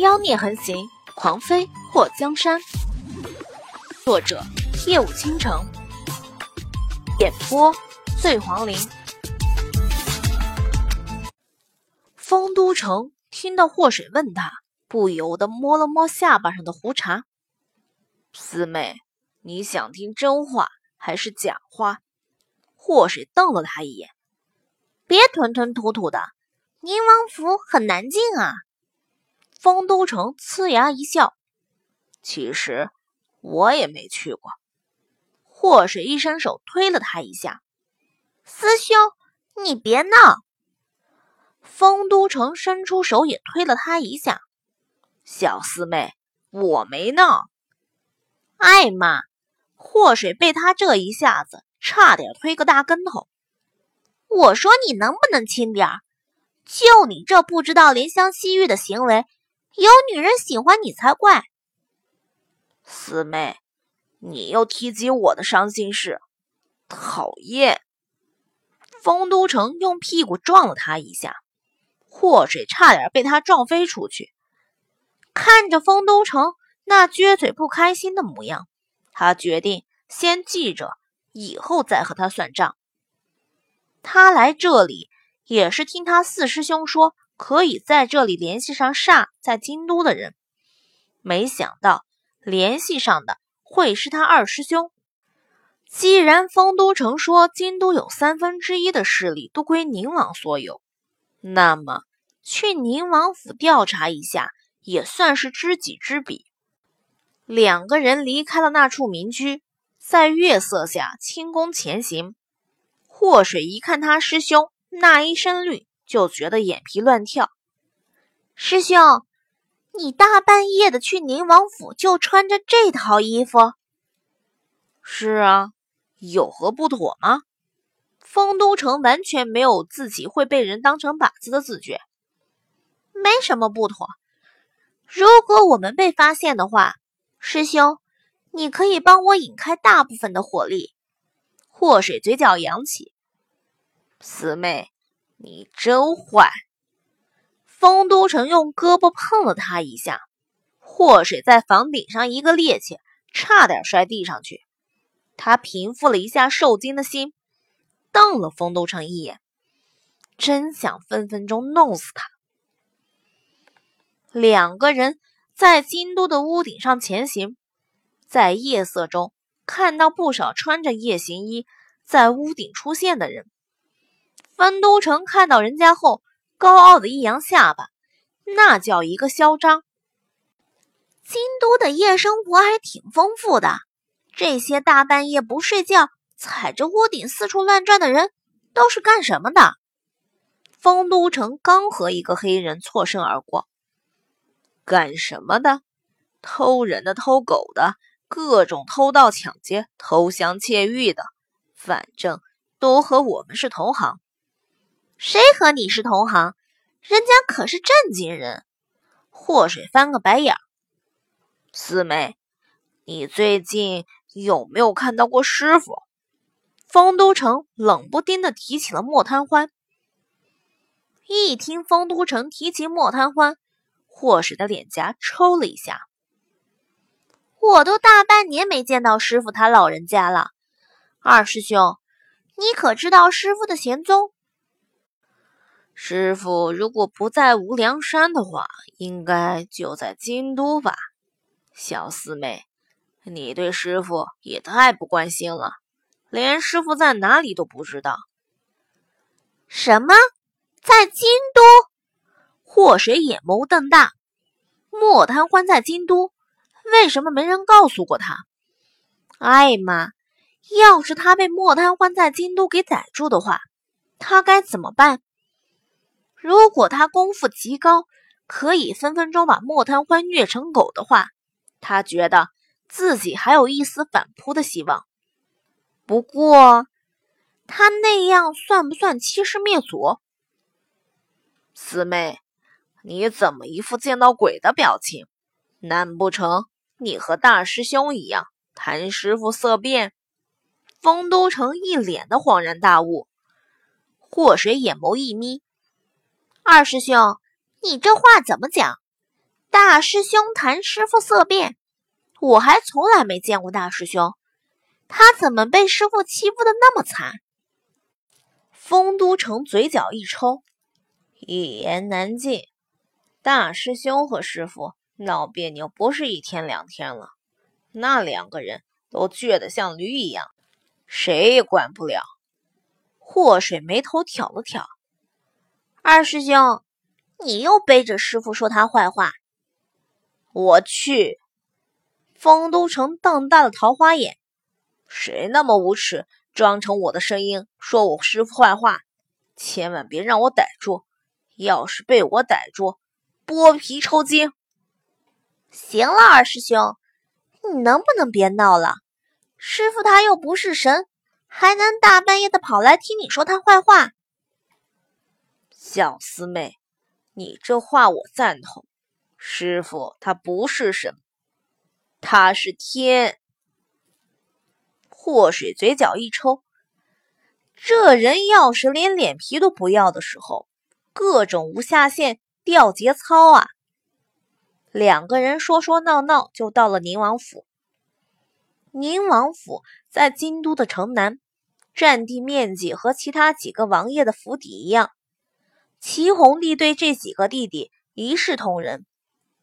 妖孽横行，狂飞祸江山。作者：夜舞倾城，演播：醉黄林。丰都城听到祸水问他，不由得摸了摸下巴上的胡茬。四妹，你想听真话还是假话？祸水瞪了他一眼，别吞吞吐吐的。宁王府很难进啊！丰都城呲牙一笑，其实我也没去过。祸水一伸手推了他一下：“师兄，你别闹！”丰都城伸出手也推了他一下：“小四妹，我没闹。”哎妈！祸水被他这一下子差点推个大跟头。我说你能不能轻点儿？就你这不知道怜香惜玉的行为，有女人喜欢你才怪。四妹，你又提及我的伤心事，讨厌！丰都城用屁股撞了他一下，祸水差点被他撞飞出去。看着丰都城那撅嘴不开心的模样，他决定先记着，以后再和他算账。他来这里。也是听他四师兄说，可以在这里联系上煞在京都的人，没想到联系上的会是他二师兄。既然丰都城说京都有三分之一的势力都归宁王所有，那么去宁王府调查一下也算是知己知彼。两个人离开了那处民居，在月色下轻功前行。祸水一看他师兄。那一身绿，就觉得眼皮乱跳。师兄，你大半夜的去宁王府，就穿着这套衣服？是啊，有何不妥吗？丰都城完全没有自己会被人当成靶子的自觉。没什么不妥。如果我们被发现的话，师兄，你可以帮我引开大部分的火力。祸水嘴角扬起。四妹，你真坏！丰都城用胳膊碰了他一下，祸水在房顶上一个趔趄，差点摔地上去。他平复了一下受惊的心，瞪了丰都城一眼，真想分分钟弄死他。两个人在京都的屋顶上前行，在夜色中看到不少穿着夜行衣在屋顶出现的人。丰都城看到人家后，高傲的一扬下巴，那叫一个嚣张。京都的夜生活还挺丰富的，这些大半夜不睡觉，踩着屋顶四处乱转的人都是干什么的？丰都城刚和一个黑人错身而过，干什么的？偷人的、偷狗的，各种偷盗抢劫、偷香窃玉的，反正都和我们是同行。谁和你是同行？人家可是正经人。祸水翻个白眼。四妹，你最近有没有看到过师傅？丰都城冷不丁的提起了莫贪欢。一听丰都城提起莫贪欢，祸水的脸颊抽了一下。我都大半年没见到师傅他老人家了。二师兄，你可知道师傅的行踪？师傅如果不在无量山的话，应该就在京都吧。小四妹，你对师傅也太不关心了，连师傅在哪里都不知道。什么？在京都？祸水眼眸瞪大。莫贪欢在京都，为什么没人告诉过他？哎妈！要是他被莫贪欢在京都给逮住的话，他该怎么办？如果他功夫极高，可以分分钟把莫贪欢虐成狗的话，他觉得自己还有一丝反扑的希望。不过，他那样算不算欺师灭祖？四妹，你怎么一副见到鬼的表情？难不成你和大师兄一样谈师傅色变？丰都城一脸的恍然大悟，祸水眼眸一眯。二师兄，你这话怎么讲？大师兄谈师傅色变，我还从来没见过大师兄，他怎么被师傅欺负的那么惨？丰都城嘴角一抽，一言难尽。大师兄和师傅闹别扭不是一天两天了，那两个人都倔得像驴一样，谁也管不了。祸水眉头挑了挑，二师兄，你又背着师傅说他坏话。我去！丰都城瞪大了桃花眼，谁那么无耻，装成我的声音说我师傅坏话？千万别让我逮住！要是被我逮住，剥皮抽筋！行了，二师兄，你能不能别闹了？师傅他又不是神，还能大半夜的跑来听你说他坏话？小师妹，你这话我赞同。师傅他不是神，他是天。祸水嘴角一抽，这人要是连脸皮都不要的时候，各种无下限、掉节操啊！两个人说说闹闹，就到了宁王府。宁王府在京都的城南，占地面积和其他几个王爷的府邸一样。齐弘帝对这几个弟弟一视同仁。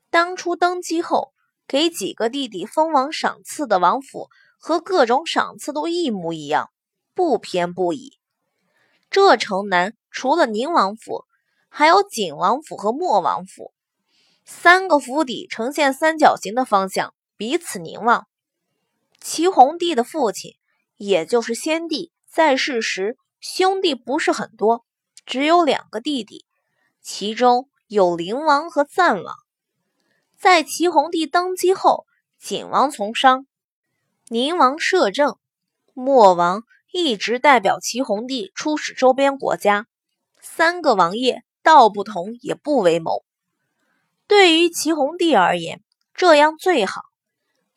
当初登基后，给几个弟弟封王赏赐的王府和各种赏赐都一模一样，不偏不倚。这城南除了宁王府，还有景王府和莫王府，三个府邸呈现三角形的方向，彼此凝望。齐弘帝的父亲，也就是先帝，在世时兄弟不是很多，只有两个弟弟，其中有灵王和赞王。在齐弘帝登基后，景王从商，宁王摄政，莫王一直代表齐弘帝出使周边国家。三个王爷道不同也不为谋。对于齐弘帝而言，这样最好。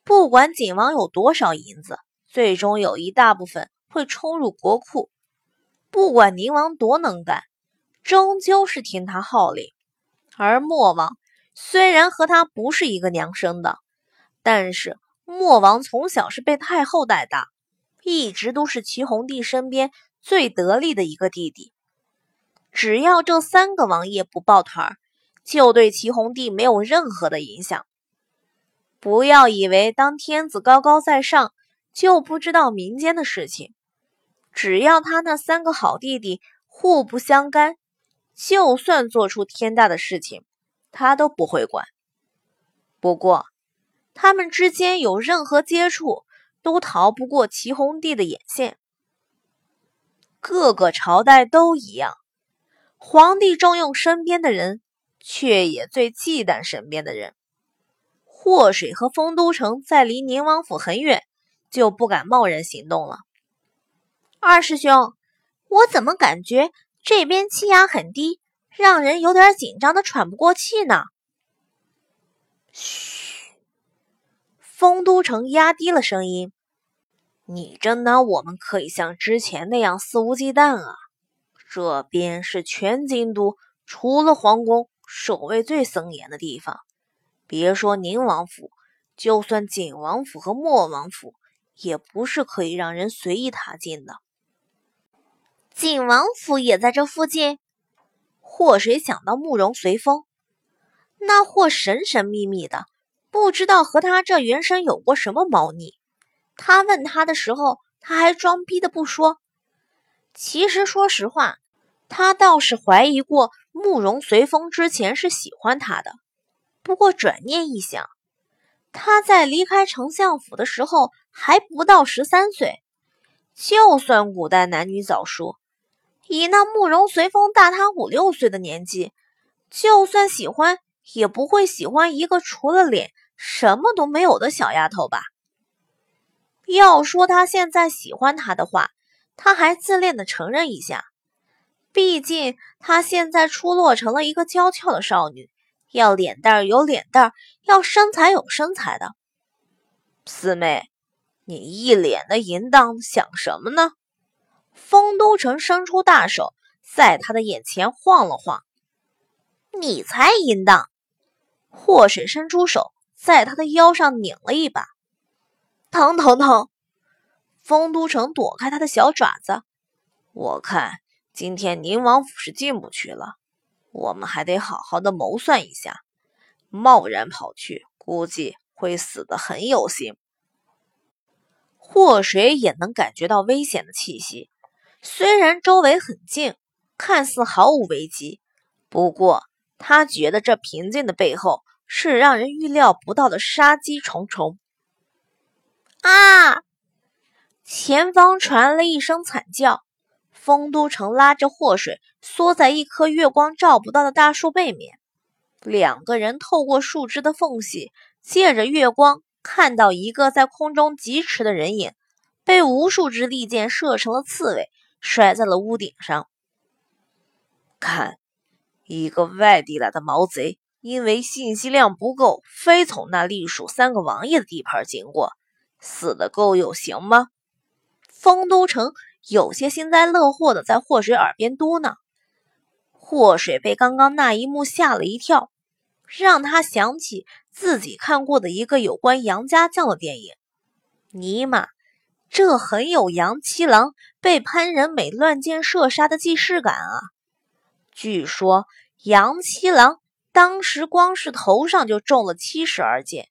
不管景王有多少银子，最终有一大部分会冲入国库。不管宁王多能干，终究是听他号令。而莫王。虽然和他不是一个娘生的，但是莫王从小是被太后带大，一直都是齐弘帝身边最得力的一个弟弟。只要这三个王爷不抱团，就对齐弘帝没有任何的影响。不要以为当天子高高在上就不知道民间的事情，只要他那三个好弟弟互不相干，就算做出天大的事情。他都不会管。不过，他们之间有任何接触，都逃不过齐弘帝的眼线。各个朝代都一样，皇帝重用身边的人，却也最忌惮身边的人。祸水和丰都城在离宁王府很远，就不敢贸然行动了。二师兄，我怎么感觉这边气压很低？让人有点紧张的喘不过气呢。嘘，丰都城压低了声音：“你真当我们可以像之前那样肆无忌惮啊？这边是全京都除了皇宫守卫最森严的地方，别说宁王府，就算景王府和莫王府，也不是可以让人随意踏进的。景王府也在这附近。”祸水想到慕容随风，那货神神秘秘的，不知道和他这原身有过什么猫腻。他问他的时候，他还装逼的不说。其实说实话，他倒是怀疑过慕容随风之前是喜欢他的。不过转念一想，他在离开丞相府的时候还不到十三岁，就算古代男女早熟。以那慕容随风大他五六岁的年纪，就算喜欢，也不会喜欢一个除了脸什么都没有的小丫头吧？要说他现在喜欢她的话，他还自恋的承认一下。毕竟他现在出落成了一个娇俏的少女，要脸蛋有脸蛋，要身材有身材的。四妹，你一脸的淫荡，想什么呢？丰都城伸出大手，在他的眼前晃了晃。你才淫荡！祸水伸出手，在他的腰上拧了一把，疼疼疼！丰都城躲开他的小爪子。我看今天宁王府是进不去了，我们还得好好的谋算一下。贸然跑去，估计会死得很有心。祸水也能感觉到危险的气息，虽然周围很静，看似毫无危机，不过他觉得这平静的背后是让人预料不到的杀机重重。啊！前方传来一声惨叫，丰都城拉着祸水缩在一棵月光照不到的大树背面，两个人透过树枝的缝隙，借着月光。看到一个在空中疾驰的人影，被无数支利箭射成了刺猬，摔在了屋顶上。看，一个外地来的毛贼，因为信息量不够，非从那隶属三个王爷的地盘经过，死的够有型吗？丰都城有些幸灾乐祸的在祸水耳边嘟囔。祸水被刚刚那一幕吓了一跳，让他想起。自己看过的一个有关杨家将的电影，尼玛，这很有杨七郎被潘仁美乱箭射杀的既视感啊！据说杨七郎当时光是头上就中了七十二箭，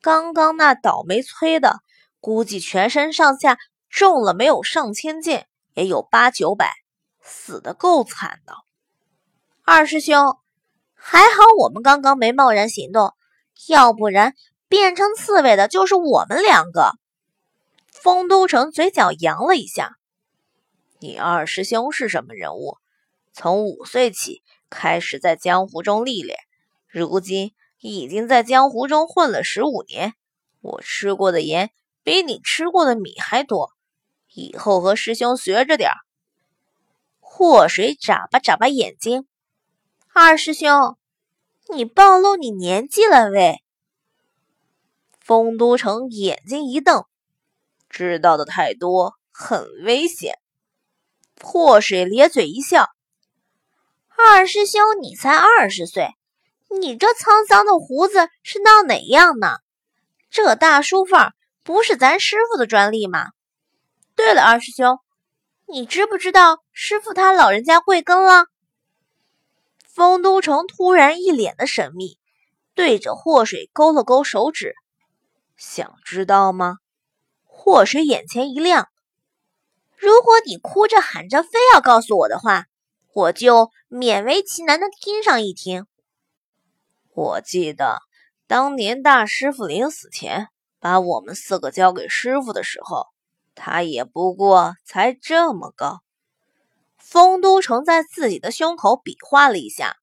刚刚那倒霉催的，估计全身上下中了没有上千箭，也有八九百，死的够惨的。二师兄，还好我们刚刚没贸然行动。要不然，变成刺猬的就是我们两个。丰都城嘴角扬了一下：“你二师兄是什么人物？从五岁起开始在江湖中历练，如今已经在江湖中混了十五年。我吃过的盐比你吃过的米还多，以后和师兄学着点儿。”祸水眨巴眨巴眼睛：“二师兄。”你暴露你年纪了喂！丰都城眼睛一瞪，知道的太多，很危险。祸水咧嘴一笑：“二师兄，你才二十岁，你这沧桑的胡子是闹哪样呢？这大叔范儿不是咱师傅的专利吗？对了，二师兄，你知不知道师傅他老人家贵庚了？”丰都城突然一脸的神秘，对着祸水勾了勾手指，想知道吗？祸水眼前一亮，如果你哭着喊着非要告诉我的话，我就勉为其难的听上一听。我记得当年大师傅临死前把我们四个交给师傅的时候，他也不过才这么高。丰都城在自己的胸口比划了一下，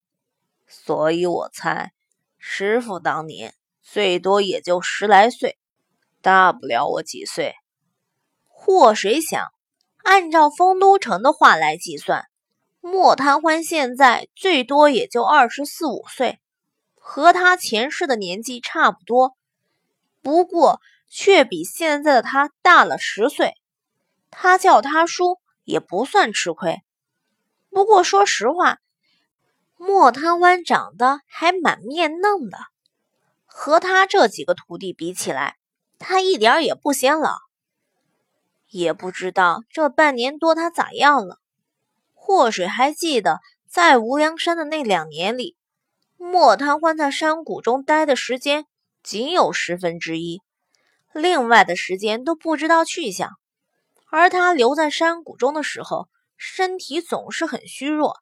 所以我猜，师傅当年最多也就十来岁，大不了我几岁。祸水想，按照丰都城的话来计算，莫贪欢现在最多也就二十四五岁，和他前世的年纪差不多，不过却比现在的他大了十岁。他叫他叔也不算吃亏。不过说实话，莫贪欢长得还蛮面嫩的，和他这几个徒弟比起来，他一点也不显老。也不知道这半年多他咋样了。祸水还记得，在无量山的那两年里，莫贪欢在山谷中待的时间仅有十分之一，另外的时间都不知道去向。而他留在山谷中的时候，身体总是很虚弱，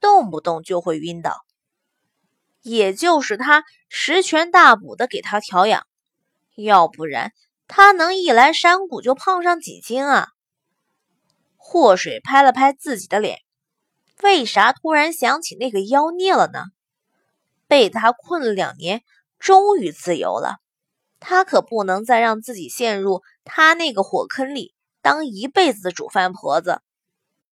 动不动就会晕倒。也就是他十全大补的给他调养，要不然他能一来山谷就胖上几斤啊？祸水拍了拍自己的脸，为啥突然想起那个妖孽了呢？被他困了两年，终于自由了，他可不能再让自己陷入他那个火坑里当一辈子的煮饭婆子。